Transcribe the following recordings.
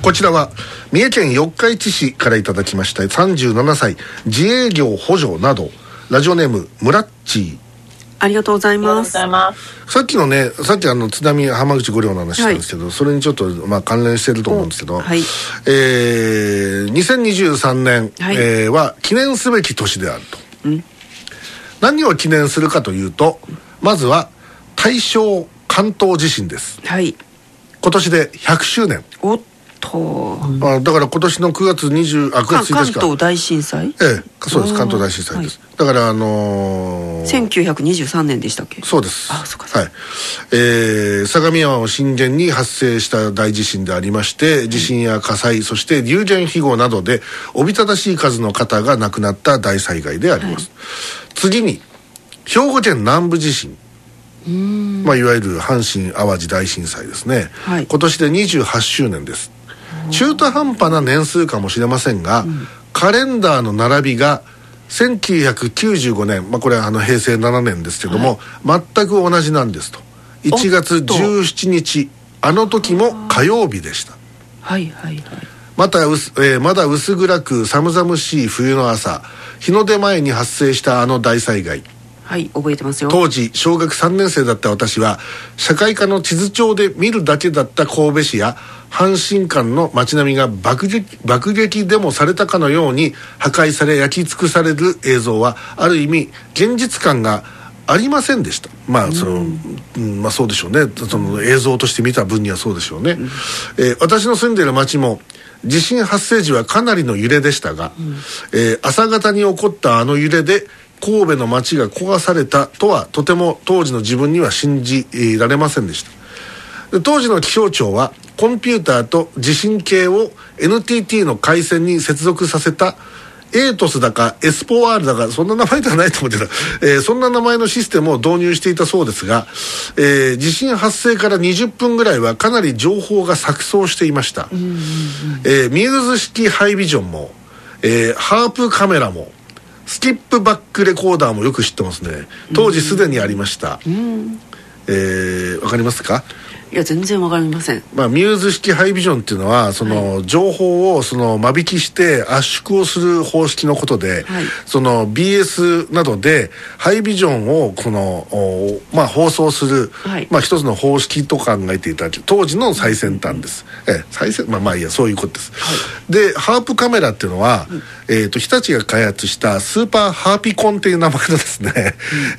こちらは三重県四日市市からいただきました。37歳。自営業補助など。ラジオネームムラッチー。ありがとうございます。さっきのねさっきあの津波浜口五両の話したんですけど、それにちょっとまあ関連してると思うんですけど、はい。えー、2023年、はい。えーは記念すべき年であると、ん。何を記念するかというとまずは大正関東地震ですはい。今年で100周年、おっと。あだから今年の9月20あ9か月1日か関東大震災？ええそうです関東大震災です、だからあのー1923年でしたっけ？そうです。あそっかはい。えー相模湾を震源に発生した大地震でありまして、地震や火災、そして流言飛号などで、おびただしい数の方が亡くなった大災害であります。次に、兵庫県南部地震。まあ、いわゆる阪神・淡路大震災ですね、はい。今年で28周年です。中途半端な年数かもしれませんが、カレンダーの並びが1995年、まあ、これはあの平成7年ですけども、全く同じなんですと。1月おっと。17日あの時も火曜日でした。はいはいはい。またうす、えーまだ薄暗く寒々しい冬の朝日の出前に発生したあの大災害はい、覚えてますよ。当時小学3年生だった私は社会科の地図帳で見るだけだった神戸市や阪神間の街並みが爆撃爆撃でもされたかのように破壊され焼き尽くされる映像はある意味現実感がありませんでした。まあその、うんまあそうでしょうね。その映像として見た分にはそうでしょうね、えー私の住んでいる町も地震発生時はかなりの揺れでしたが、えー朝方に起こったあの揺れで神戸の町が壊されたとはとても当時の自分には信じられませんでした。で当時の気象庁はコンピューターと地震計を NTT の回線に接続させたエートスだかエスポワールだかそんな名前ではないと思ってた、えーそんな名前のシステムを導入していたそうですが、えー地震発生から20分ぐらいはかなり情報が錯綜していました、えーミューズ式ハイビジョンも、えーハープカメラもスキップバックレコーダーもよく知ってますね。当時すでにありました、えーわかりますか？いや、全然わかりません。まあ、ミューズ式ハイビジョンっていうのはその情報をその間引きして圧縮をする方式のことで、はい。その BS などでハイビジョンをこの、おまあ、放送する、はい。まあ、一つの方式と考えていただき当時の最先端です、ええ最先まあまあいいやそういうことです、でハープカメラっていうのは、えー、と日立が開発したスーパーハーピコンっていう名前のですね、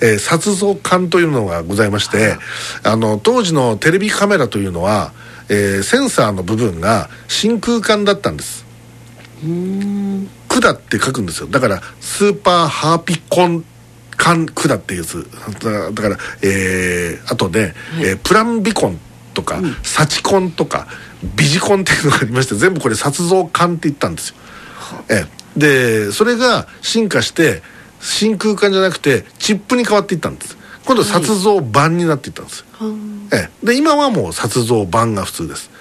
えー撮像管というのがございまして、あの当時のテレビカメラというのは、えーセンサーの部分が真空管だったんです。管って書くんですよ。だからスーパーハーピコン管管っていうやつ。だだからえーあとね、えープランビコンとか、サチコンとかビジコンっていうのがありまして全部これ撮像管って言ったんですよ、ええ。でそれが進化して真空管じゃなくてチップに変わっていったんです今度撮像版になっていったんです、ええ、で今はもう撮像版が普通です。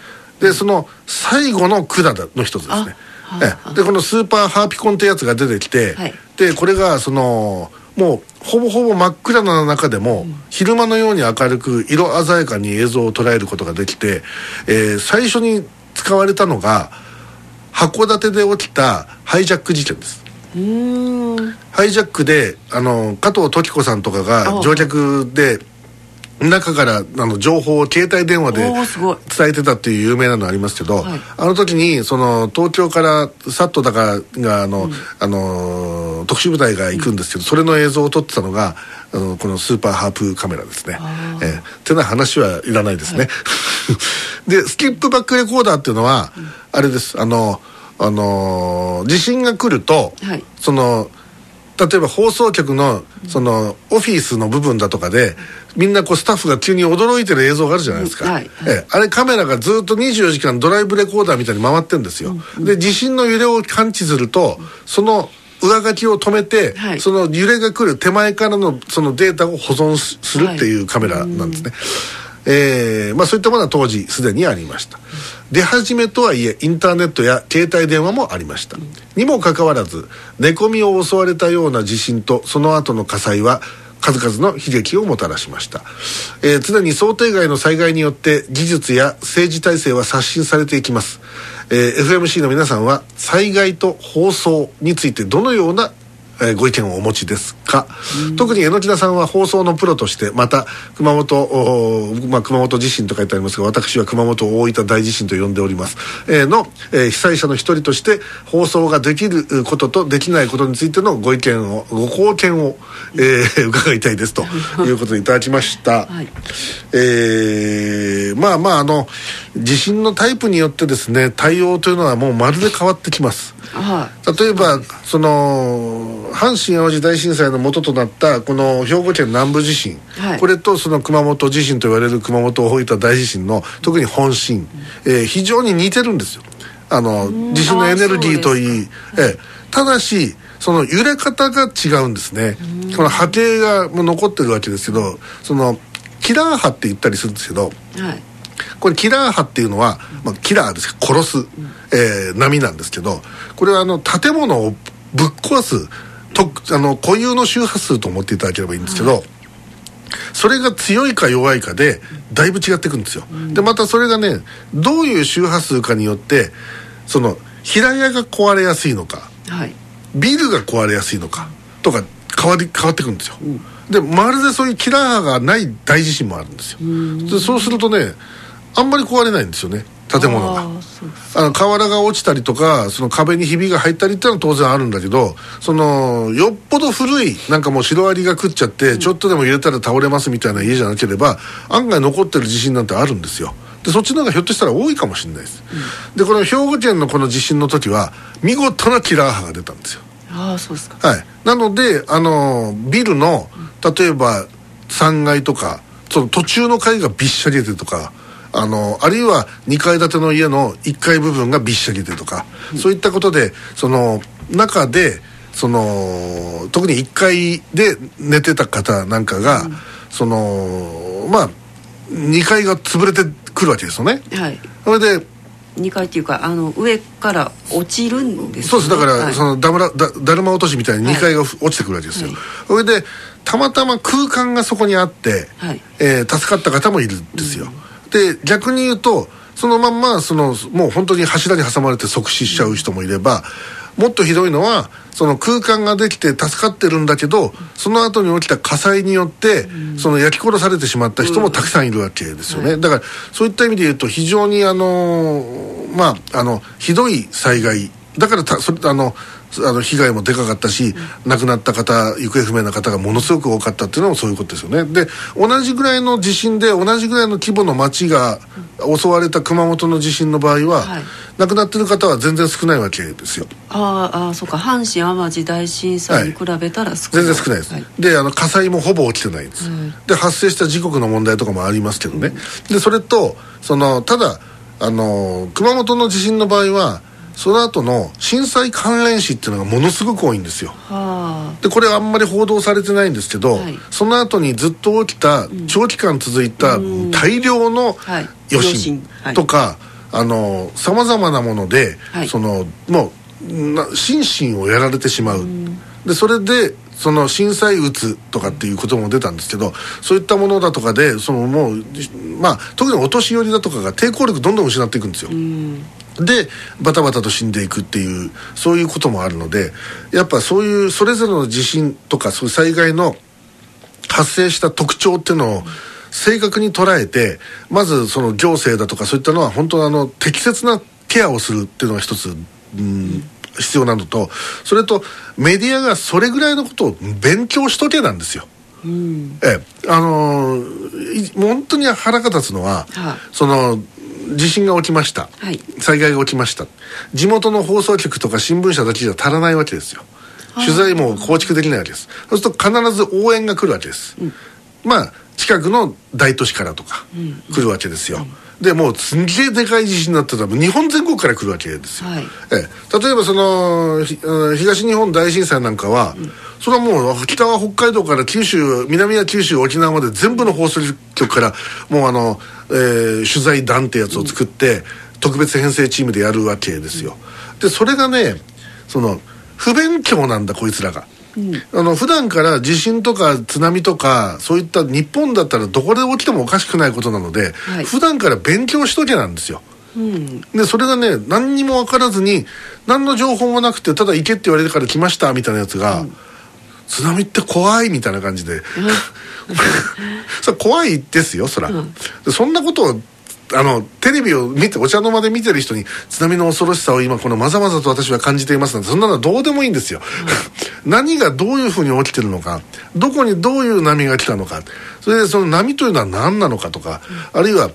でその最後の管の一つですね。あええ、でこのスーパーハーピコンってやつが出てきて、はい。でこれがそのもうほぼほぼ真っ暗な中でも、昼間のように明るく色鮮やかに映像を捉えることができて、えー最初に使われたのが函館で起きたハイジャック事件です。ハイジャックであの加藤時子さんとかがあ。乗客で中からあの情報を携帯電話で伝えてたっていう有名なのありますけど、はい。あの時にその東京からサットだかがあの、あの特殊部隊が行くんですけど、それの映像を撮ってたのがあのこのスーパーハープカメラですね。あえーってな話はいらないですね。でスキップバックレコーダーっていうのは、あれです。あのあの地震が来ると、はい。その例えば放送局のそのオフィスの部分だとかでみんなこうスタッフが急に驚いてる映像があるじゃないですか、うんはいええあれカメラがずっと24時間ドライブレコーダーみたいに回ってるんですよ、で地震の揺れを感知するとその上書きを止めて、はい。その揺れが来る手前からのそのデータを保存すするっていうカメラなんですね、えーまあ、そういったものは当時すでにありました。出始めとはいえインターネットや携帯電話もありました、にもかかわらず寝込みを襲われたような地震とその後の火災は数々の悲劇をもたらしました、えー常に想定外の災害によって技術や政治体制は刷新されていきます、えー FMC の皆さんは災害と放送についてどのようなえーご意見をお持ちですか、特に榎田さんは放送のプロとしてまた熊本、まあ、熊本地震と書いてありますが私は熊本大分大地震と呼んでおります、えーの、えー被災者の一人として放送ができるうこととできないことについてのご意見をご貢献を、えー 伺いたいですと いうことでいただきました、はい。えーまあまああの地震のタイプによってですね対応というのはもうまるで変わってきます。は例えばその阪神・淡路大震災の元となったこの兵庫県南部地震、はい。これとその熊本地震と言われる熊本大分大地震の特に本震、えー非常に似てるんですよ。あの地震のエネルギーといい、ええただしその揺れ方が違うんですね。この波形がもう残ってるわけですけどそのキラー波って言ったりするんですけどいはい。これキラー波っていうのは、まあ、キラーです殺す、えー波なんですけどこれはあの建物をぶっ壊すとあの固有の周波数と思っていただければいいんですけど、それが強いか弱いかでだいぶ違ってくるんですよ、でまたそれがねどういう周波数かによってその平屋が壊れやすいのかはい。ビルが壊れやすいのかとか変わり変わってくるんですよ、でまるでそういうキラー波がない大地震もあるんですよ。でそうするとねあんまり壊れないんですよね建物が。あの瓦が落ちたりとかその壁にひびが入ったりっていうのは当然あるんだけどそのよっぽど古いなんかもうシロアリが食っちゃって、ちょっとでも揺れたら倒れますみたいな家じゃなければ案外残ってる地震なんてあるんですよ。でそっちの方がひょっとしたら多いかもしれないです、でこの兵庫県のこの地震の時は見事なキラー波が出たんですよ。ああそうですか。はい、なのであのビルの例えば3階とかその途中の階がびっしゃり出てるとかあのあるいは2階建ての家の1階部分がびっしゃり出てるとか、そういったことでその中でその特に1階で寝てた方なんかが、そのまあ2階が潰れてくるわけですよね。はい。それで2階っていうかあの上から落ちるんですそうです。だから、はい。そのだまらだだるま落としみたいに2階がふ落ちてくるわけですよ、はい。それでたまたま空間がそこにあって、はい。えー助かった方もいるんですよ、で逆に言うとそのまんまそのもう本当に柱に挟まれて即死しちゃう人もいれば、もっとひどいのはその空間ができて助かってるんだけどその後に起きた火災によって、その焼き殺されてしまった人もたくさんいるわけですよね、だからそういった意味で言うと非常にあのーまああのひどい災害。だからたそれあのあの被害もでかかったし、亡くなった方行方不明な方がものすごく多かったっていうのもそういうことですよね。で同じぐらいの地震で同じぐらいの規模の町が襲われた熊本の地震の場合は、はい。亡くなってる方は全然少ないわけですよ。あーあーそうか。阪神・淡路大震災に比べたら少ない、全然少ないです、はい。であの火災もほぼ起きてないんです、うんで発生した時刻の問題とかもありますけどね、でそれとそのただあの熊本の地震の場合はその後の震災関連死っていうのがものすごく多いんですよ。はでこれはあんまり報道されてないんですけど、はい。その後にずっと起きた長期間続いた大量のはい。余震とかさまざまなもので、はい。そのもうな心身をやられてしまう、でそれでその震災うつとかっていうことも出たんですけどそういったものだとかでそのもうまあ特にお年寄りだとかが抵抗力どんどん失っていくんですよ。あうんでバタバタと死んでいくっていうそういうこともあるのでやっぱそういうそれぞれの地震とかそういう災害の発生した特徴っていうのを正確に捉えてまずその行政だとかそういったのは本当にあの適切なケアをするっていうのが一つ、うん、必要なのとそれとメディアがそれぐらいのことを勉強しとけなんですよ。うんええあのーい本当に腹が立つのは、はいその地震が起きました、はい。災害が起きました。地元の放送局とか新聞社だけじゃ足らないわけですよ。取材も構築できないわけです。そうすると必ず応援が来るわけです、まあ近くの大都市からとか来るわけですよ、でもうすんげえでかい地震になってたら日本全国から来るわけですよ、はい。ええ、例えばその東日本大震災なんかは、それはもう北は北海道から九州南は九州沖縄まで全部の放送局からもうあの、えー取材団ってやつを作って、特別編成チームでやるわけですよ。でそれがねその不勉強なんだこいつらが。あの普段から地震とか津波とかそういった日本だったらどこで起きてもおかしくないことなので、はい。普段から勉強しとけなんですよ。うん。でそれがね何にも分からずに何の情報もなくてただ行けって言われてから来ましたみたいなやつが、津波って怖いみたいな感じで。それ怖いですよそら、うん。でそんなことをあのテレビを見てお茶の間で見てる人に津波の恐ろしさを今このまざまざと私は感じていますなんてそんなのはどうでもいいんですよ、何がどういうふうに起きてるのかどこにどういう波が来たのかそれでその波というのは何なのかとか、あるいは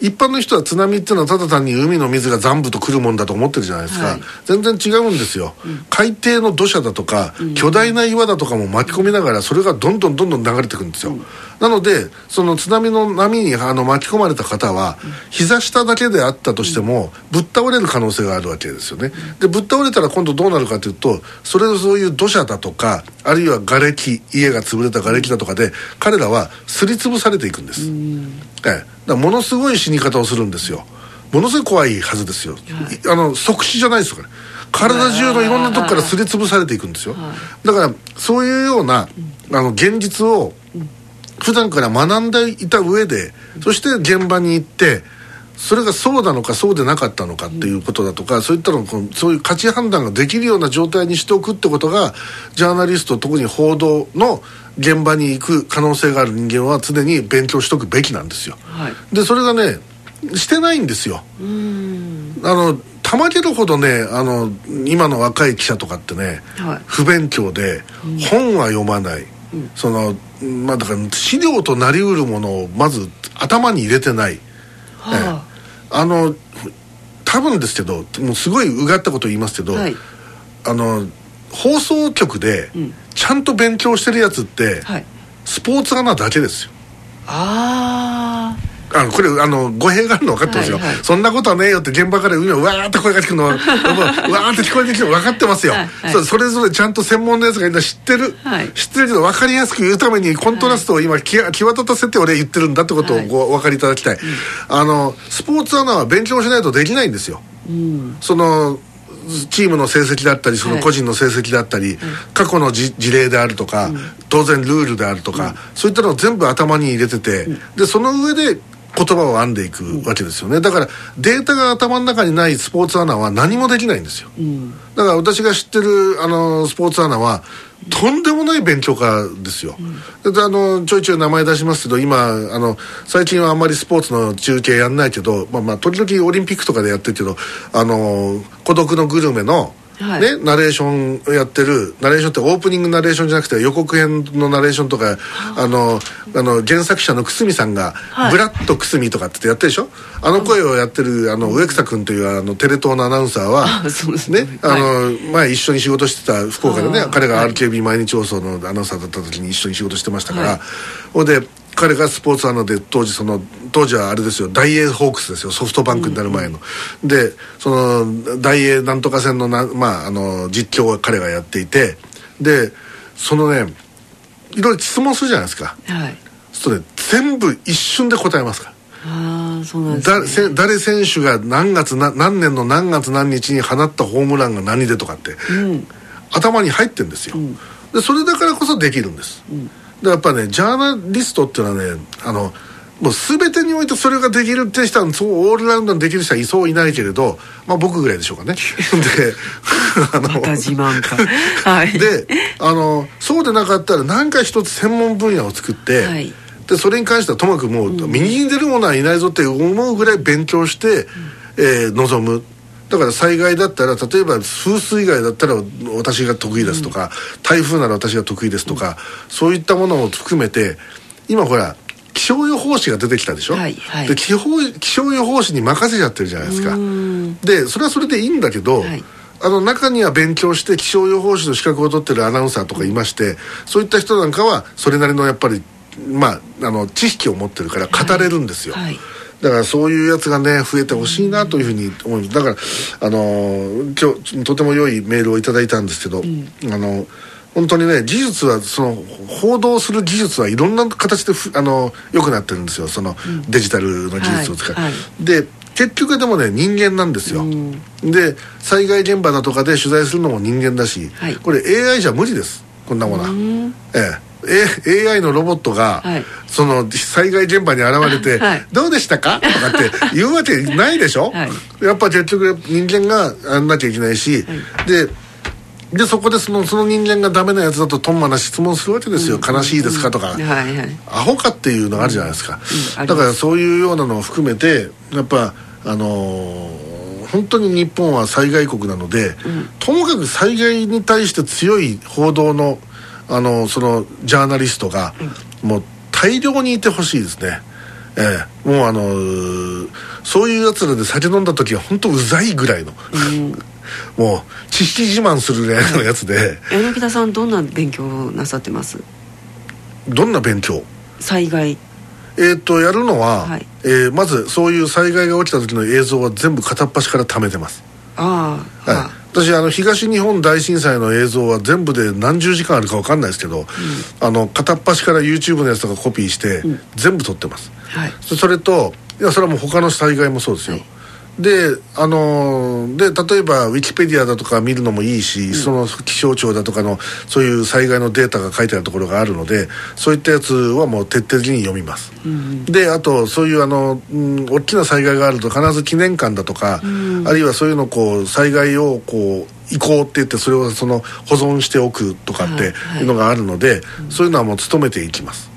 一般の人は津波っていうのはただ単に海の水が残部と来るもんだと思ってるじゃないですか、はい。全然違うんですよ、海底の土砂だとか、巨大な岩だとかも巻き込みながらそれがどんどんどんどん流れてくるんですよ、なのでその津波の波にあの巻き込まれた方は、膝下だけであったとしても、ぶっ倒れる可能性があるわけですよね。でぶっ倒れたら今度どうなるかというとそれそういう土砂だとかあるいは瓦礫家が潰れた瓦礫だとかで彼らはすりつぶされていくんです、ええ、ものすごい死に方をするんですよ。ものすごい怖いはずですよ、い。あの即死じゃないですよこれ。体中のいろんなとこからすりつぶされていくんですよ、だからそういうようなあの現実を普段から学んでいた上でそして現場に行ってそれがそうなのかそうでなかったのかっていうことだとか、そういったのそういう価値判断ができるような状態にしておくってことがジャーナリスト特に報道の現場に行く可能性がある人間は常に勉強しとくべきなんですよ。はい。でそれがねしてないんですよ。うん。あのたまげるほどねあの今の若い記者とかってね、はい。不勉強で、本は読まない、そのまあだから資料となりうるものをまず頭に入れてない、はあ。の多分ですけどもうすごいうがったこと言いますけど、はい。あの放送局でん。ちゃんと勉強してるやつって、はい。スポーツアナだけですよ。ああのこれあの語弊があるの分かってますよ、はいはい。そんなことはねえよって現場からうわーって声が聞くの わーって聞こえてきても分かってますよ、はいはい。そそれぞれちゃんと専門のやつがいるのは知ってる、はい。知ってるけど分かりやすく言うためにコントラストを今、き際立たせて俺言ってるんだってことをはい。ごお分かりいただきたい、あのスポーツアナは勉強しないとできないんですよ。ーうん。そのチームの成績だったりそのはい。個人の成績だったり、過去のじ事例であるとか、当然ルールであるとか、そういったのを全部頭に入れてて、でその上で言葉を編んでいくわけですよね。だからデータが頭の中にないスポーツアナは何もできないんですよ。うん。だから私が知ってるあのスポーツアナはとんでもない勉強家ですよ、であのちょいちょい名前出しますけど今あの最近はあんまりスポーツの中継やんないけど、まあ、まあ時々オリンピックとかでやってるけどあの孤独のグルメの、はい。ね、ナレーションやってるナレーションってオープニングナレーションじゃなくて予告編のナレーションとかあのあの原作者の久住さんが「はい。ブラッド久住」とかってやってるでしょ？あの声をやってるあの植草君というあのテレ東のアナウンサーはね。ねあの、前一緒に仕事してた福岡でね彼がはい RKB 毎日放送のアナウンサーだった時に一緒に仕事してましたから、はい。ほんで彼がスポーツアナで当時その当時はあれですよ大英ホークスですよソフトバンクになる前の、でその大英なんとか戦のな、まあ、あの実況を彼がやっていて。でそのねいろいろ質問するじゃないですか。はい。それ全部一瞬で答えますから。ああそうなんだですね。せ誰選手が何月な何年の何月何日に放ったホームランが何でとかって、うん。頭に入ってんですよ、でそれだからこそできるんです、でやっぱねジャーナリストっていうのはねあのもう全てにおいてそれができるって人はそうオールラウンドにできる人はいそういないけれど、まあ、僕ぐらいでしょうかね。で あのまた自慢か。はい。であのそうでなかったら何か一つ専門分野を作って、はい。でそれに関してはともかくもう、右に出る者はいないぞって思うぐらい勉強して、えー臨むだから災害だったら例えば風水害だったら私が得意ですとか、台風なら私が得意ですとか、そういったものを含めて今ほら気象予報士が出てきたでしょ、はいはい。で気象予報士に任せちゃってるじゃないですか。うん。でそれはそれでいいんだけど、はい。あの中には勉強して気象予報士の資格を取ってるアナウンサーとかいましてそういった人なんかはそれなりのやっぱりまああの知識を持ってるから語れるんですよ、はいだからそういうやつがね増えてほしいなというふうに思います。だからあのー今日とても良いメールをいただいたんですけど、あの本当にね技術はその報道する技術はいろんな形でふあの良くなってるんですよ。そのデジタルの技術を使う、はい。はい。で結局でもね人間なんですよ、で災害現場だとかで取材するのも人間だし、はい。これ AI じゃ無理です。こんなものは。うん。ええ、A- AI のロボットが、はい。その災害現場に現れて「はい。どうでしたか?」とかって言うわけないでしょ、はい。やっぱ結局人間がやんなきゃいけないし、ででそこでそのその人間がダメなやつだとトンマな質問するわけですよ「悲しいですか?」とか、はいはい。アホかっていうのがあるじゃないですか、うんだからそういうようなのを含めてやっぱあのー本当に日本は災害国なので、ともかく災害に対して強い報道の、あのそのジャーナリストが、もう大量にいてほしいですね。ええ、もうあのーそういうやつらで酒飲んだ時は本当うざいぐらいの、もう知識自慢するぐらいのやつで、柳田さんどんな勉強なさってます？どんな勉強？災害。えー、とやるのは、はい。えーまずそういう災害が起きた時の映像は全部片っ端から貯めてます、ああ、はい。は私あの東日本大震災の映像は全部で何十時間あるか分かんないですけど、あの片っ端から YouTube のやつとかコピーして、全部撮ってます。はい。そそれといやそれはもう他の災害もそうですよ、はいであのーで例えばウィキペディアだとか見るのもいいし、その気象庁だとかのそういう災害のデータが書いてあるところがあるのでそういったやつはもう徹底的に読みます、であとそういうあの、うん、大きな災害があると必ず記念館だとか、あるいはそういうのをこう災害をこう移行って言ってそれをその保存しておくとかっていうのがあるので、そういうのはもう努めていきます、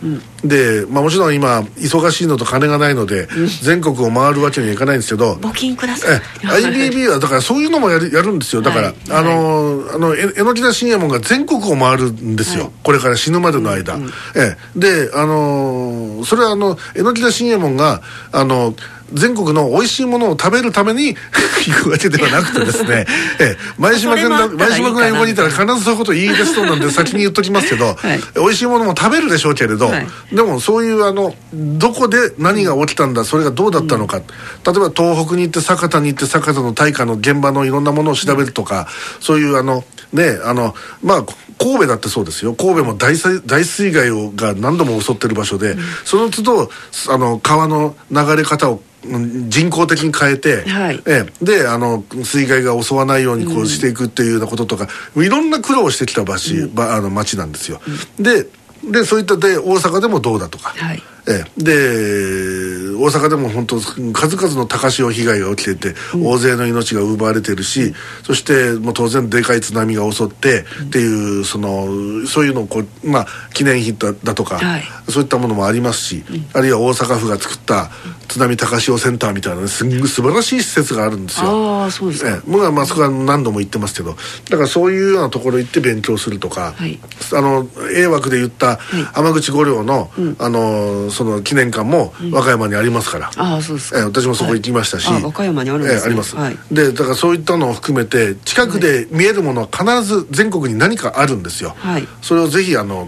で、まあ、もちろん今忙しいのと金がないので、全国を回るわけにはいかないんですけど、募金ください。え IBB はだからそういうのもやるやるんですよ。だから、はい。あのあのえ榎田信也門が全国を回るんですよ、はい。これから死ぬまでの間、ええ。であのそれはあの榎田信也門があの全国の美味しいものを食べるために 行くわけではなくてですね、ええ、前島君がそれもあったら前島君が横にいたら必ずそういうこと言い出しそうなんで先に言っときますけど、はい。美味しいものも食べるでしょうけれど、はい。でもそういうあのどこで何が起きたんだそれがどうだったのか、例えば東北に行って酒田に行って酒田の大火の現場のいろんなものを調べるとか、そういうあのねあのまあ神戸だってそうですよ。神戸も大災大水害をが何度も襲ってる場所で、その都度あの川の流れ方をうん人工的に変えて、はい。ええ。であの水害が襲わないようにこうしていくっていうようなこととか、いろんな苦労をしてきた場所、ばあの町なんですよ、ででそういったで大阪でもどうだとか、はいええ、で大阪でも本当数々の高潮被害が起きていて、大勢の命が奪われてるし、そしてもう当然でかい津波が襲ってっていうそのそういうのをこう、まあ、記念碑だだとか、はい。そういったものもありますし、あるいは大阪府が作った津波高潮センターみたいなねす素晴らしい施設があるんですよ。ああそうですか、ええ、僕はまあそこは何度も言ってますけど。だからそういうようなところ行って勉強するとか、はい。あの A 枠で言ったい。浜口五稜の,、あのその記念館も和歌山にありますから、ああそうですえ私もそこ行きましたし、和歌山にあるんですね。ええあります、はい。でだからそういったのを含めて近くで見えるものは必ず全国に何かあるんですよ、はい。それをぜひあの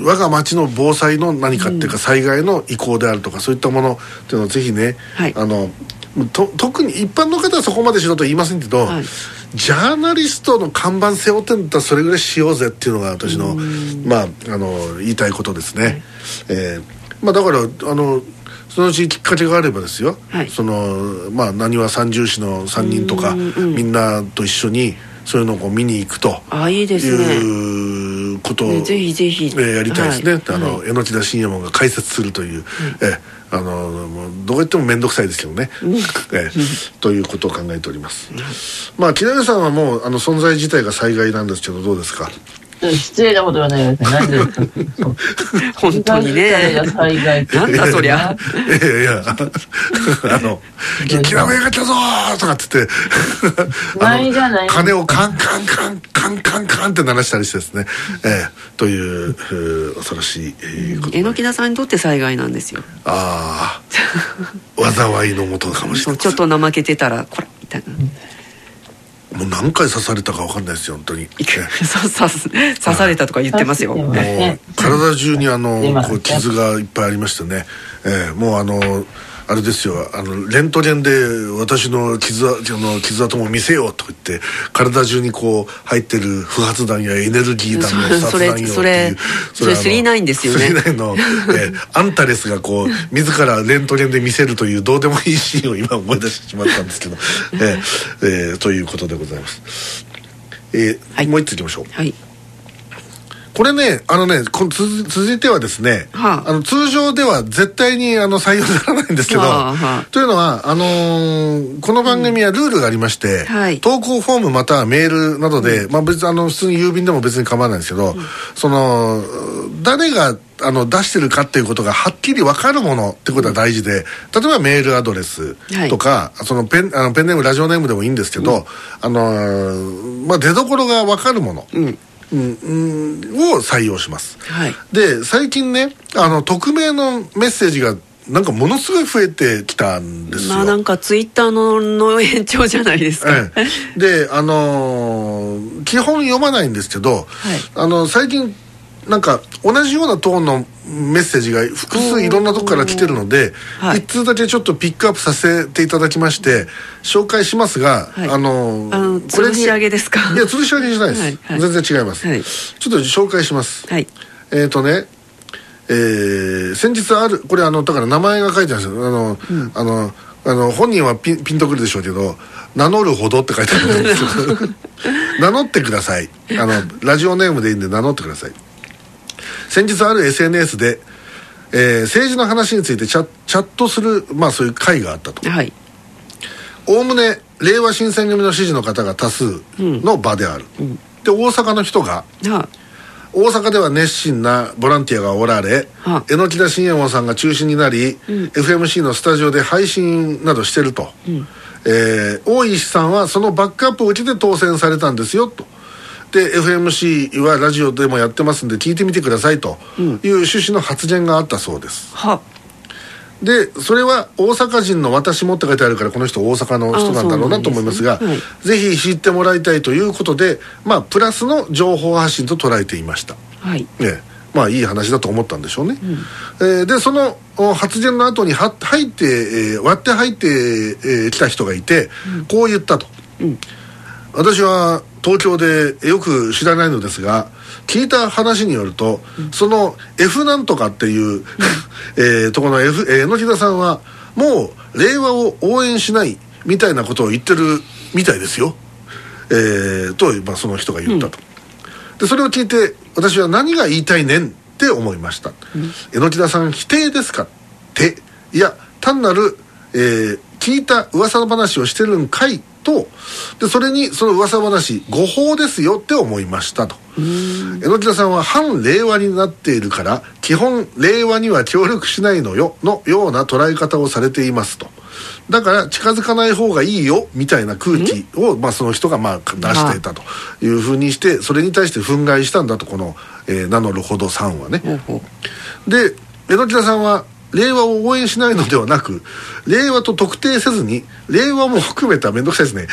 我が町の防災の何かっていうか、災害の移行であるとかそういったものっていうのをぜひね、はい。あのと特に一般の方はそこまでしろと言いませんけど、はい。ジャーナリストの看板背負ってんだったらそれぐらいしようぜっていうのが私のまああの言いたいことですね、えーまあだからあのそのうちきっかけがあればですよ、はい。そのまあなにわ三重士の3人とかみんなと一緒にそういうのをこう見に行くと。ああいいですね。いうことを、ねぜひぜひ。えーやりたいですね、はい。あの、は榎田信也門が解説するという、えーあのもうどう言っても面倒くさいですけどね、えーということを考えております、まあ木南さんはもうあの存在自体が災害なんですけどどうですか？失礼なことはないですね。何ですか？本当にね。災害なんだそりゃ。いやいや。あの「木南が来たぞ!」とかっつって。あないじゃない？鐘をカンカンカンカンカンカンって鳴らしたりしてですね、えーというえー恐ろしい、えーこと榎田さんにとって災害なんですよ。ああ。災いのもとかもしれないちょっと怠けてたらこらみたいなもう何回刺されたか分かんないですよ本当に、刺されたとか言ってますよ。体中にあのこう傷がいっぱいありましてね、えーもうあのあれですよあのレントゲンで私の傷あの傷跡も見せようと言って体中にこう入ってる不発弾やエネルギー弾のそ殺弾よっていうそれそれあの39ですよね。39の、えーアンタレスがこう自らレントゲンで見せるというどうでもいいシーンを今思い出してしまったんですけど、えーえーということでございます、えーはい。もう一ついきましょう。はいこれねあのねこの続続いてはですね、はあ。あの通常では絶対にあの採用にならないんですけど、はあはあ。というのはあのーこの番組はルールがありまして、はい。投稿フォームまたはメールなどで、まあ別にあの普通に郵便でも別に構わないんですけど、その誰があの出してるかっていうことがはっきり分かるものってことが大事で例えばメールアドレスとか、そのペンあのペンネームラジオネームでもいいんですけど、あのーまあ、出どころが分かるもの、うんうんを採用します。はいで最近ねあの匿名のメッセージがなんかものすごい増えてきたんですよ。まあなんかツイッターのの延長じゃないですか、ええであのー基本読まないんですけど、あの最近なんか同じようなトーンのメッセージが複数いろんなとこから来てるので、はい。一通だけちょっとピックアップさせていただきまして紹介しますが、はい。あのーあのこれに吊るし上げですか？いや吊るし上げじゃないです、はいはい。全然違います、はい。ちょっと紹介します、はい。えっ、とね、えー先日あるこれあのだから名前が書いてあるんですよ。あの、あのあの本人はピンピンとくるでしょうけど名乗るほどって書いてあるんですけど 名乗ってください。あのラジオネームでいいんで名乗ってください先日ある SNS で、えー政治の話についてチャチャットする、まあ、そういう会があったと。はい。おおむね令和新選組の支持の方が多数の場である、で大阪の人がは大阪では熱心なボランティアがおられは榎木田信右衛門さんが中心になり、FMC のスタジオで配信などしてると、えー大石さんはそのバックアップを受けて当選されたんですよと。で FMC はラジオでもやってますんで聞いてみてくださいという趣旨の発言があったそうです。は。でそれは大阪人の私もって書いてあるからこの人大阪の人なんだろうなと思いますがあそうなんですぜひ知ってもらいたいということでまあプラスの情報発信と捉えていました。はい。ええ。まあいい話だと思ったんでしょうね、えーでそのお発言の後には入って、えー割って入ってき、えー来た人がいて、こう言ったと、私は東京でよく知らないのですが聞いた話によると、その F なんとかっていう、えーところの F えー榎田さんはもう令和を応援しないみたいなことを言ってるみたいですよ、えーと、まあ、その人が言ったと、でそれを聞いて私は何が言いたいねんって思いました、榎田さん否定ですかって。いや単なる、えー聞いた噂の話をしてるんかいとでそれにその噂話誤報ですよって思いましたと。榎田さんは反令和になっているから基本令和には協力しないのよのような捉え方をされていますと。だから近づかない方がいいよみたいな空気を、まあ、その人がまあ出していたと。いうふうにしてそれに対して憤慨したんだとこの、えー名乗るほどさんはね。ほうほう。で榎田さんは令和を応援しないのではなく令和と特定せずに令和も含めた面倒くさいですね、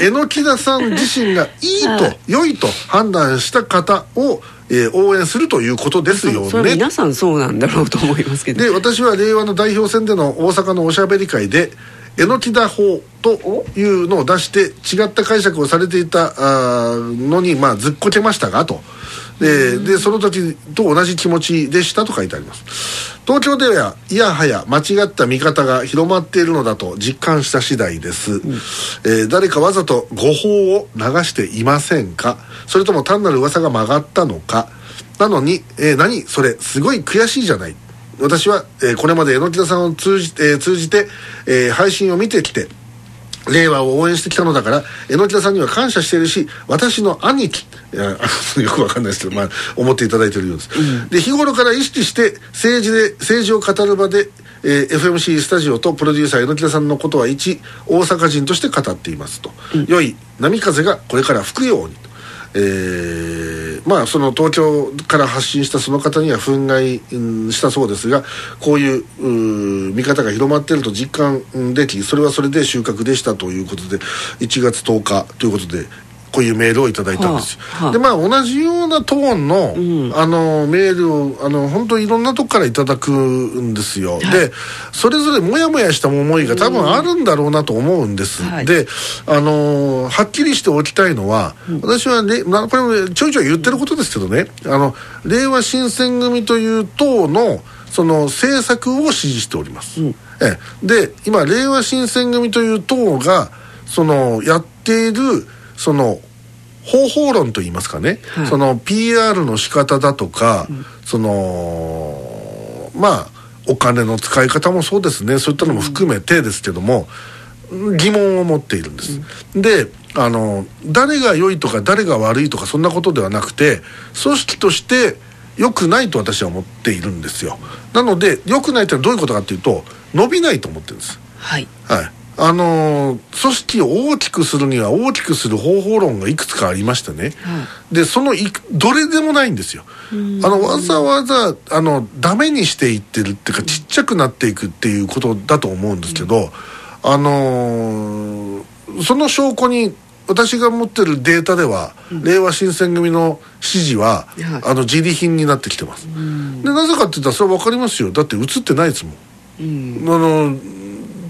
えー 榎田さん自身がいいと良いと判断した方を、えー応援するということですよね。皆さんそうなんだろうと思いますけど。で私は令和の代表選での大阪のおしゃべり会で榎田法というのを出して違った解釈をされていたあーのに、まあ、ずっこけましたがとででその時と同じ気持ちでしたと書いてあります。東京ではいやはや間違った見方が広まっているのだと実感した次第です、えー誰かわざと誤報を流していませんか？それとも単なる噂が曲がったのか？なのに、えー何それすごい悔しいじゃない。私は、えーこれまで榎田さんを通じ,、えー通じて、えー配信を見てきて令和を応援してきたのだから榎田さんには感謝しているし私の兄貴いや よくわかんないですけど、まあ、思っていただいているようです、で日頃から意識して政治で政治を語る場で、えー FMC スタジオとプロデューサー榎田さんのことは一大阪人として語っていますと、良い波風がこれから吹くようにとえーまあその東京から発信したその方には憤慨したそうですがこういう見方が広まっていると実感できそれはそれで収穫でしたということで1月10日ということでこういうメールをいただいたんですよ、はあはあ。でまあ同じようなトーンの,、あのメールをあの本当いろんなとこからいただくんですよ、でそれぞれモヤモヤした思いが多分あるんだろうなと思うんです、はい。であのーはっきりしておきたいのは、私はね、まあ、これちょいちょい言ってることですけどね。あの令和新選組という党のその政策を支持しております、ええ。で今令和新選組という党がそのやっているその方法論といいますかね、はい。その PR の仕方だとか、そのまあお金の使い方もそうですね。そういったのも含めてですけども、疑問を持っているんです、であの誰が良いとか誰が悪いとかそんなことではなくて組織として良くないと私は思っているんですよ。なので良くないってのはどういうことかっていうと伸びないと思ってるんです。はい。はいあのー組織を大きくするには大きくする方法論がいくつかありましてね、でそのいくどれでもないんですよ。あのわざわざあのダメにしていってるっていうかちっちゃくなっていくっていうことだと思うんですけど、あのーその証拠に私が持ってるデータでは、令和新選組の支持は、はい。あの自利品になってきてます、でなぜかって言ったらそれは分かりますよ。だって映ってないですもん。あの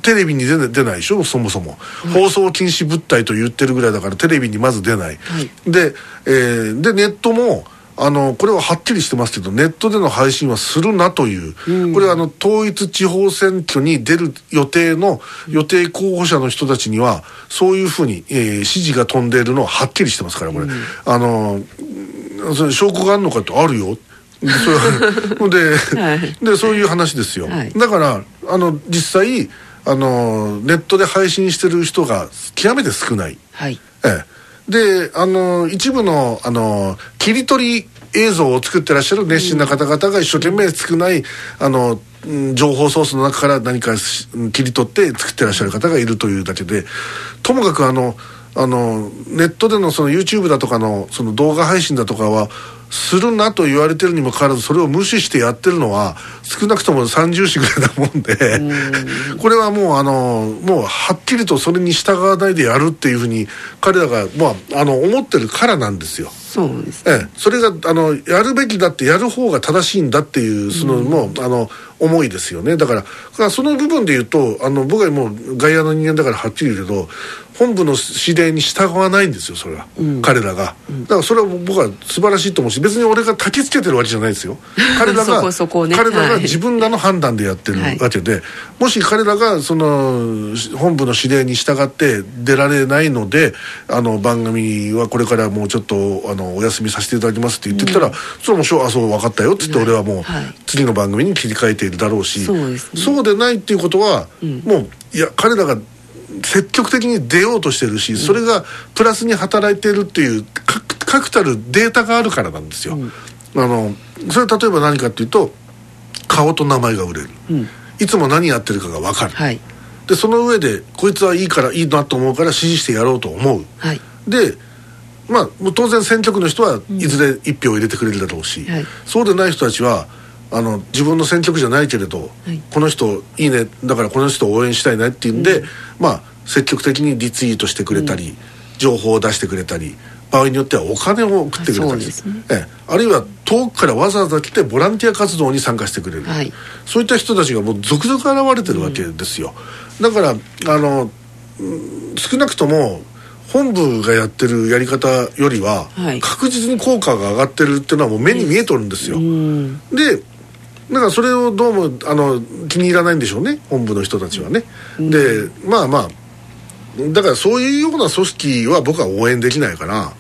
テレビに出ない出ないでしょ？そもそも、放送禁止物体と言ってるぐらいだからテレビにまず出ない、はい。で,、えーでネットもあのこれははっきりしてますけどネットでの配信はするなという、これはあの統一地方選挙に出る予定の予定候補者の人たちにはそういうふうに、えー指示が飛んでいるのははっきりしてますからこれ、あのそれ証拠があるのかってあるよ。でそれ で,、はい。でそういう話ですよ、はい。だからあの実際あのネットで配信してる人が極めて少ない、はい。ええ、であの一部のあの切り取り映像を作ってらっしゃる熱心な方々が一生懸命少ないあのうん情報ソースの中から何かし切り取って作ってらっしゃる方がいるというだけでともかくあのあのネットでのその YouTube だとかのその動画配信だとかはするなと言われてるにもかかわらずそれを無視してやってるのは少なくとも30種ぐらいだもんでこれはもうあのもうはっきりとそれに従わないでやるっていうふうに彼らが、まあ、あの思ってるからなんですよ。そうですええ、それがあのやるべきだってやる方が正しいんだっていうその、もうあの思いですよね。だからだからその部分で言うとあの僕はもう外野の人間だからはっきり言うけど本部の指令に従わないんですよそれは、彼らが、だからそれは僕は素晴らしいと思うし別に俺が焚きつけてるわけじゃないですよ。彼らがね。彼らがはい。自分らの判断でやってるはいわけで、もし彼らがその本部の指令に従って出られないのであの番組はこれからもうちょっとあのお休みさせていただきますって言ってきたら、それはもうしょうあそう分かったよっつって俺はもうはい。次の番組に切り替えているだろうし、そうね。そうでないっていうことは、もういや彼らが積極的に出ようとしてるし、それがプラスに働いてるっていう確確たるデータがあるからなんですよ。あのそれは例えば何かっていうと顔と名前が売れる、いつも何やってるかが分かる、はい。でその上でこいつはいいからいいなと思うから支持してやろうと思う。はい。でまあ当然選挙区の人はいずれ一票入れてくれるだろうし、はい。そうでない人たちはあの自分の選挙区じゃないけれど、はい。この人いいねだからこの人を応援したいねっていうんで、まあ積極的にリツイートしてくれたり、情報を出してくれたり場合によってはお金を送ってくれたり、ね。ええ。あるいは遠くからわざわざ来てボランティア活動に参加してくれる、はい。そういった人たちがもう続々現れてるわけですよ、だからあのうん少なくとも本部がやってるやり方よりははい。確実に効果が上がってるっていうのはもう目に見えとるんですよ、うん。でだからそれをどうもあの気に入らないんでしょうね。本部の人たちはね、でまあまあだからそういうような組織は僕は応援できないから、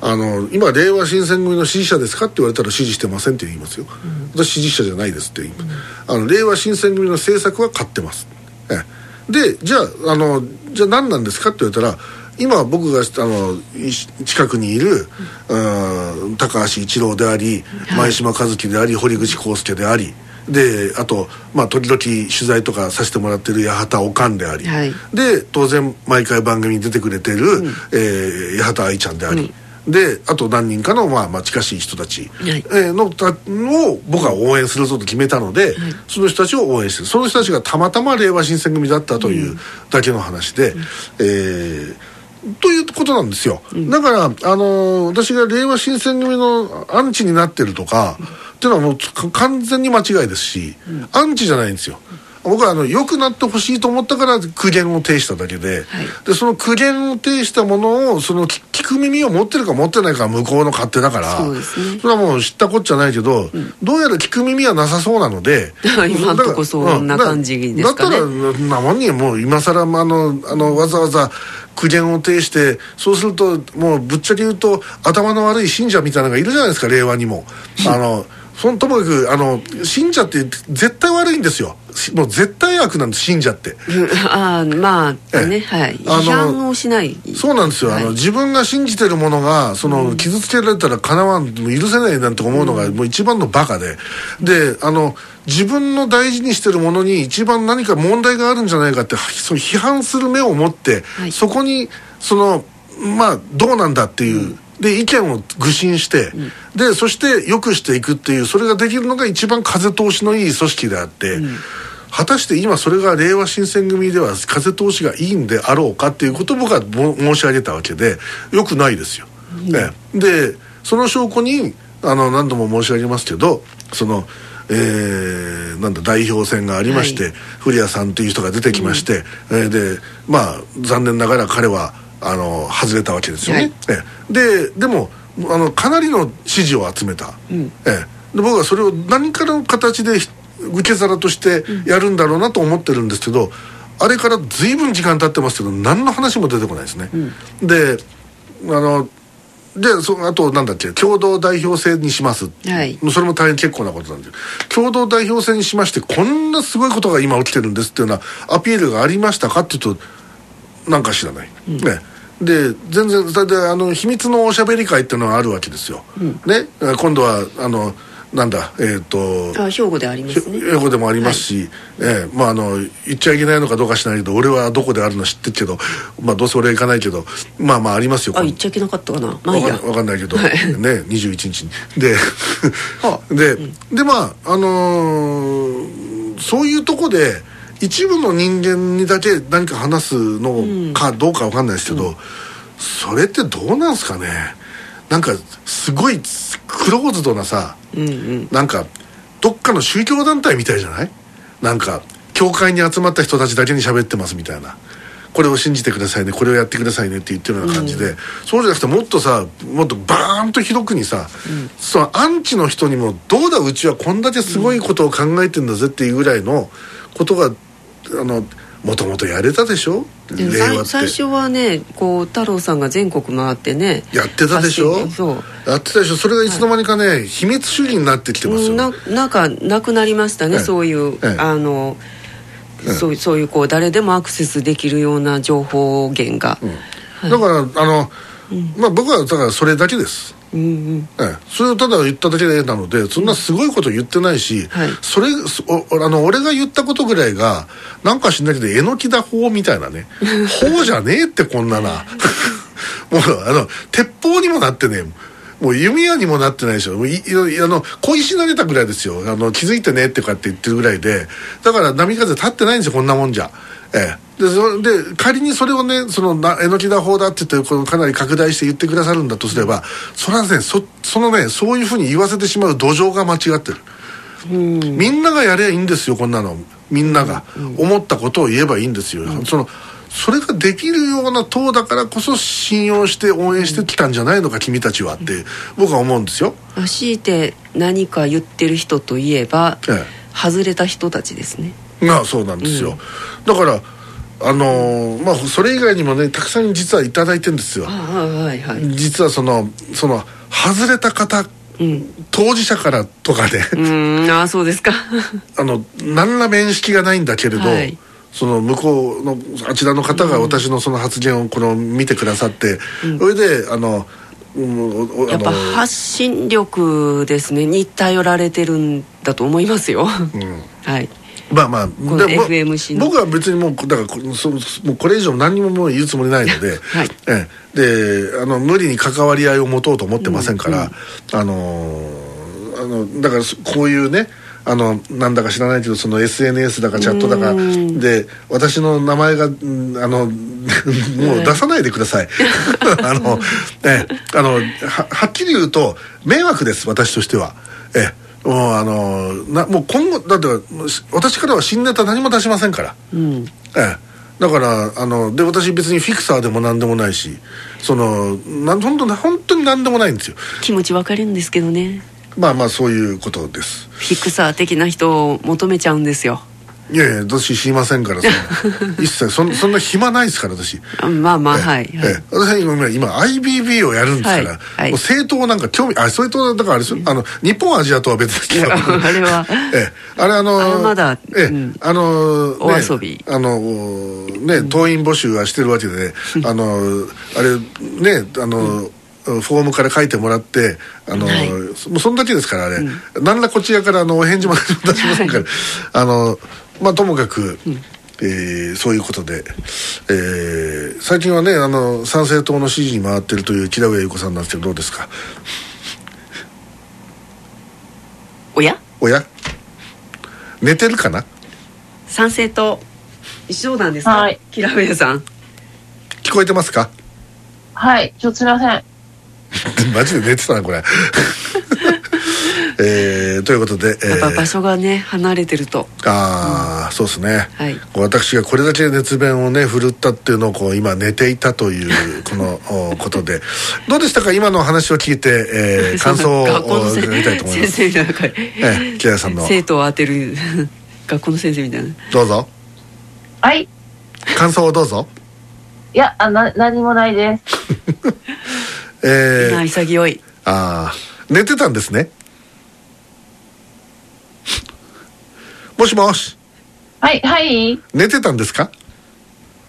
あの今令和新選組の支持者ですかって言われたら支持してませんって言いますよ、私支持者じゃないですって言います、あの令和新選組の政策は買ってます。ええ。でじゃああのじゃあ何なんですかって言われたら今僕があのい近くにいる、うん。高橋一郎であり、前島和樹であり堀口康介でありであと、まあ、時々取材とかさせてもらってる八幡おかんであり、はい。で当然毎回番組に出てくれてる、えー八幡愛ちゃんであり、であと何人かの、まあ、まあ近しい人たち、はい。えーのたを僕は応援するぞと決めたので、その人たちを応援してる。その人たちがたまたま令和新選組だったというだけの話で、えーということなんですよ、だから、あのー私が令和新選組のアンチになってるとか、っていうのはもうか完全に間違いですし、アンチじゃないんですよ僕はあの良くなってほしいと思ったから苦言を呈しただけで,、でその苦言を呈したものをその聞聞く耳を持ってるか持ってないかは向こうの勝手だからそうですね。それはもう知ったこっちゃないけど、どうやら聞く耳はなさそうなので 今んとこそんな感じですかね。だだったらな何にもう今更あのあのわざわざ苦言を呈してそうするともうぶっちゃけ言うと頭の悪い信者みたいなのがいるじゃないですか令和にも。あのそのともかくあの信者って絶対悪いんですよ。しもう絶対悪なんです信者って。うんああまあええ。ねはい。批判をしない。そうなんですよ、はい。あの自分が信じてるものがその傷つけられたらかなわん許せないなんて思うのがもう一番のバカで、であの自分の大事にしてるものに一番何か問題があるんじゃないかってそう批判する目を持って、はい。そこにそのまあどうなんだっていう、で意見を愚信して、でそして良くしていくっていうそれができるのが一番風通しのいい組織であって、果たして今それが令和新選組では風通しがいいんであろうかっていうことを僕はも申し上げたわけでよくないですよ。ええでその証拠にあの何度も申し上げますけどその。えーなんだ代表選がありまして、はい。古谷さんという人が出てきまして、えーでまあ残念ながら彼はあの外れたわけですよ。ね。はい。ええ。ででもあのかなりの支持を集めた、ええ。で僕はそれを何かの形でひ受け皿としてやるんだろうなと思ってるんですけど、あれから随分時間経ってますけど何の話も出てこないですね。であのでそあとなんだっけ共同代表制にします、はい。それも大変結構なことなんです共同代表制にしましてこんなすごいことが今起きてるんですっていうようなアピールがありましたかっていうとなんか知らない、ね。で全然それであの秘密のおしゃべり会っていうのがあるわけですよ、ね。今度はあのなんだえっ、とあ兵庫でありますね。英語でもありますし、ええまああの言っちゃいけないのかどうか知らないけど俺はどこであるの知ってるけどまあどうせ俺は行かないけどまあまあありますよ。あ言っちゃいけなかったかな。まあいいや。わかんわかんないけど、はい。ね21日に。で はで、でまああのーそういうとこで一部の人間にだけ何か話すのかどうかわかんないですけど、それってどうなんですかね？なんかすごいクローズドなさ、うんうん。なんかどっかの宗教団体みたいじゃない？なんか教会に集まった人たちだけに喋ってますみたいな。これを信じてくださいねこれをやってくださいねって言ってるような感じで、そうじゃなくてもっとさもっとバーンと広くにさ、そのアンチの人にもどうだうちはこんだけすごいことを考えてんだぜっていうぐらいのことがあのもともとやれたでしょ？最最初はねこう太郎さんが全国回ってねやってたでしょ？そう。やってたでしょ？それがいつの間にかね、秘密主義になってきてますよ、ななんかなくなりましたね、ええ。そういう、ええ。あの、そうそういうこう誰でもアクセスできるような情報源が、だからあの、まあ僕はだからそれだけですうんうん。ええ、それをただ言っただけなのでそんなすごいこと言ってないし、はい。それあの俺が言ったことぐらいがなんか知んないけどえのきだ法みたいなね。法じゃねえってこんなな。もうあの鉄砲にもなってねもう弓矢にもなってないでしょもういいあの小石投げたぐらいですよ。あの気づいてねってかって言ってるぐらいで。だから波風立ってないんですよこんなもんじゃ。ええ、でそで仮にそれをねそのなえのきだ法だって言ってこのかなり拡大して言ってくださるんだとすればそれはねそそのねそういうふうに言わせてしまう土壌が間違ってる、みんながやればいいんですよこんなの。みんなが。思ったことを言えばいいんですよ、そのそれができるような党だからこそ信用して応援してきたんじゃないのか君たちはって僕は思うんですよ、まあ強いて何か言ってる人といえば、え外れた人たちですね。まあそうなんですよ、だからあのーまあそれ以外にもねたくさん実はいただいてるんですよ。はいはい実はそのその外れた方、当事者からとかね。うーんああそうですか。あの何ら面識がないんだけれど、はい。その向こうのあちらの方が私のその発言をこの見てくださって、それであの、うんおやっぱ発信力ですね。に頼られてるんだと思いますよ、はいまあまあのでも FMC の。僕は別にもうだからこそもうこれ以上何にももう言うつもりないので、はい。ええ。であの無理に関わり合いを持とうと思ってませんから、あのーあのだからそこういうねあのなんだか知らないけどその SNS だかチャットだかで私の名前がうんあの もう出さないでください。あの、ええ、あのははっきり言うと迷惑です私としては。ええもうあのなもう今後だって私からは新ネタ何も出しませんから。うん。ええ。だからあので私別にフィクサーでも何でもないしそのなん本当に本当に何でもないんですよ。気持ちわかるんですけどね。まあまあそういうことです。フィクサー的な人を求めちゃうんですよいやいや私知りませんからそんな。一切そんそんな暇ないですから私。あまあまあええはい、ええ。私は今今 IBB をやるんですから、はいはい。もう政党なんか興味あ政党だからあれですよ。あの日本アジアとは別ですけど。あれは。ええ、あれあのあれまだええ。うん。あのねお遊び。あのね党員募集はしてるわけで、ね、あのあれねあの、フォームから書いてもらってあの、はい。もうそんだけですからあれ、何らこちらからあのお返事も出しませんから、あのまあともかく、えーそういうことで、えー最近はねあの参政党の支持に回ってるという木田上優子さんなんですけどどうですか？おや？おや？寝てるかな？賛成と一緒なんですか、はい。キラウエさん。聞こえてますか？はい。ちょっとすみません。マジで寝てたなこれえーということで、えやっぱ場ー、所がね離れてると。ああ、そうですね、はい。私がこれだけ熱弁をね振るったっていうのをこう今寝ていたという このおことで。どうでしたか？今の話を聞いて、えー、感想を伺いたいと思います。先生みたいなええ木田さんの。生徒を当てる 学校の先生みたいな。どうぞ。はい。感想をどうぞ。いや、あ、な、何もないです。えー。まあ、潔い。ああ寝てたんですねもしもしはい、はい。い寝てたんですか？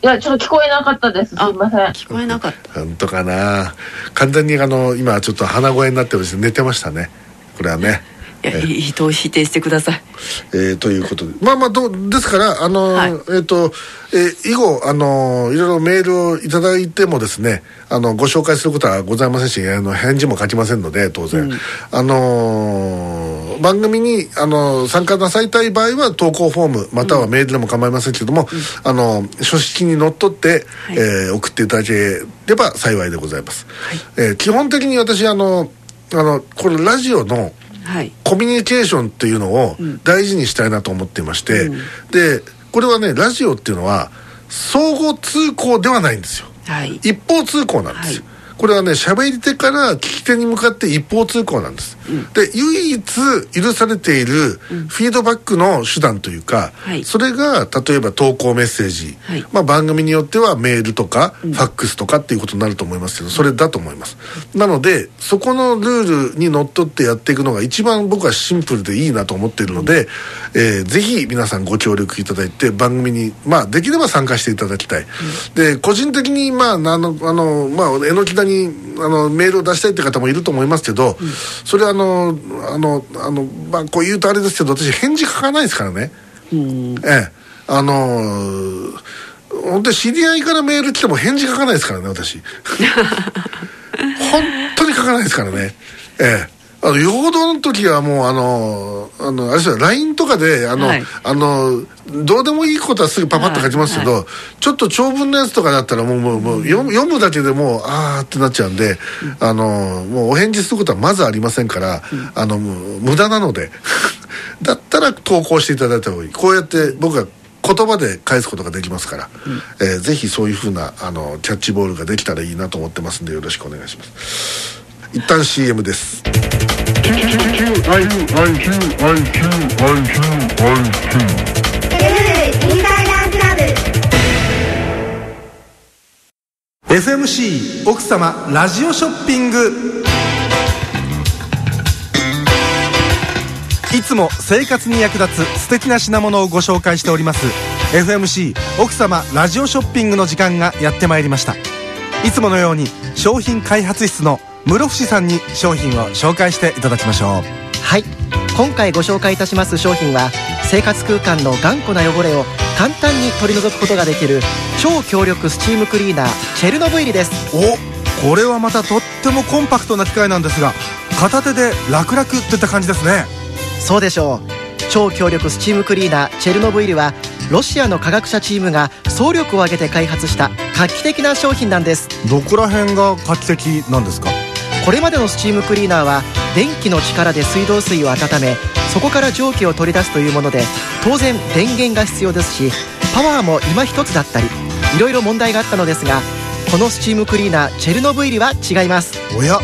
や、ちょっと聞こえなかったです。すあみません。聞こえなかった本当かな完全にあの今ちょっと鼻声になってまして寝てましたねこれはね人を否定してください。えーということで。まあまあどうですからあの、はい。えっ、と、えー以後あのいろいろメールをいただいてもですねあのご紹介することはございませんしあの返事も書きませんので当然、うん。あのー番組にあの参加なさりたい場合は投稿フォームまたはメールでも構いませんけども、あの書式にのっとって、はい。えー送っていただければ幸いでございます、えー基本的に私あのあのこれラジオのはい。コミュニケーションっていうのをん。大事にしたいなと思っていまして、うん。でこれはねラジオっていうのは相互通行ではないんですよ。はい。一方通行なんですよ、これはね喋り手から聞き手に向かって一方通行なんです、で唯一許されているフィードバックの手段というか、はい。それが例えば投稿メッセージ、はい。まあ、番組によってはメールとかファックスとかっていうことになると思いますけどそれだと思います。なのでそこのルールにのっとってやっていくのが一番僕はシンプルでいいなと思っているので、えーぜひ皆さんご協力いただいて番組にまあできれば参加していただきたい、で個人的にまああのあのまあえのきだにあのメールを出したいって方もいると思いますけど、それはあのあのあのまあこう言うとあれですけど私返事書かないですからね。うん。ええ。あのー本当に知り合いからメール来ても返事書かないですからね私。本当に書かないですからね。ええあの、よほどの時はもう、あの、あの、あれですよ、LINE とかで、あの、はい。あの、どうでもいいことはすぐパパッと書きますけど、ちょっと長文のやつとかだったらもう、もう、もう読む読むだけでもう、あーってなっちゃうんで、あの、もうお返事することはまずありませんから、あの、もう、無駄なので、だったら投稿していただいた方がいい。こうやって僕が言葉で返すことができますから、えーぜひそういうふうなあのキャッチボールができたらいいなと思ってますんでよろしくお願いします一旦 CM です。FMC 奥様ラジオショッピング。いつも生活に役立つ素敵な品物をご紹介しております。FMC 奥様ラジオショッピングの時間がやってまいりました。いつものように商品開発室の室伏さんに商品を紹介していただきましょう。はい。今回ご紹介いたします商品は生活空間の頑固な汚れを簡単に取り除くことができる超強力スチームクリーナーチェルノブイリです。おこれはまたとってもコンパクトな機械なんですが片手で楽々といった感じですね。そうでしょう。超強力スチームクリーナーチェルノブイリはロシアの科学者チームが総力を挙げて開発した画期的な商品なんです。どこら辺が画期的なんですか？これまでのスチームクリーナーは電気の力で水道水を温めそこから蒸気を取り出すというもので当然電源が必要ですしパワーも今一つだったりいろいろ問題があったのですがこのスチームクリーナーチェルノブイリは違います。おや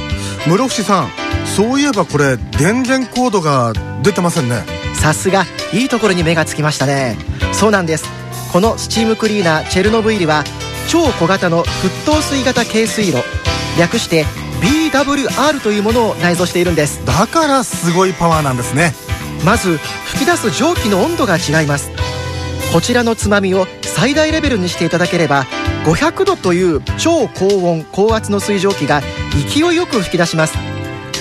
室伏さんそういえばこれ電源コードが出てませんね。さすがいいところに目がつきましたね。そうなんです。このスチームクリーナーチェルノブイリは超小型の沸騰水型軽水炉。略して BWR というものを内蔵しているんです。だからすごいパワーなんですね。まず吹き出す蒸気の温度が違います。こちらのつまみを最大レベルにしていただければ500度という超高温高圧の水蒸気が勢いよく吹き出します。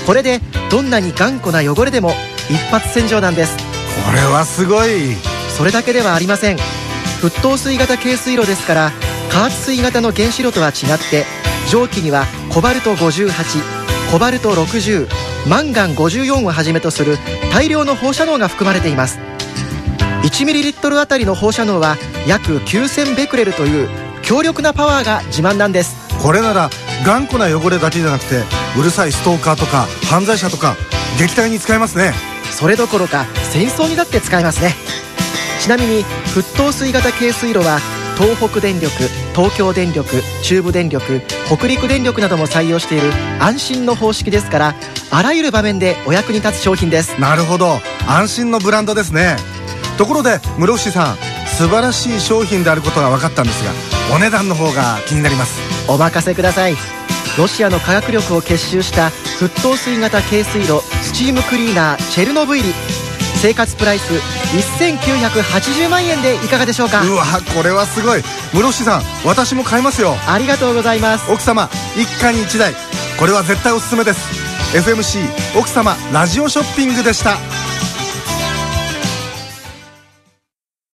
これでどんなに頑固な汚れでも一発洗浄なんです。これはすごい。それだけではありません。沸騰水型軽水炉ですから加圧水型の原子炉とは違って蒸気にはコバルト58コバルト60マンガン54をはじめとする大量の放射能が含まれています。1ml あたりの放射能は約9000ベクレルという強力なパワーが自慢なんです。これなら頑固な汚れだけじゃなくてうるさいストーカーとか犯罪者とか撃退に使えますね。それどころか戦争にだって使えますね。ちなみに沸騰水型軽水炉は東北電力東京電力中部電力北陸電力なども採用している安心の方式ですからあらゆる場面でお役に立つ商品です。なるほど。安心のブランドですね。ところで室伏さん素晴らしい商品であることが分かったんですがお値段の方が気になります。お任せください。ロシアの科学力を結集した沸騰水型軽水炉スチームクリーナーチェルノブイリ。生活プライス1980万円でいかがでしょうか？うわこれはすごい。室伏さん私も買いますよ。ありがとうございます。奥様一家に一台。これは絶対おすすめです。FMC 奥様ラジオショッピングでした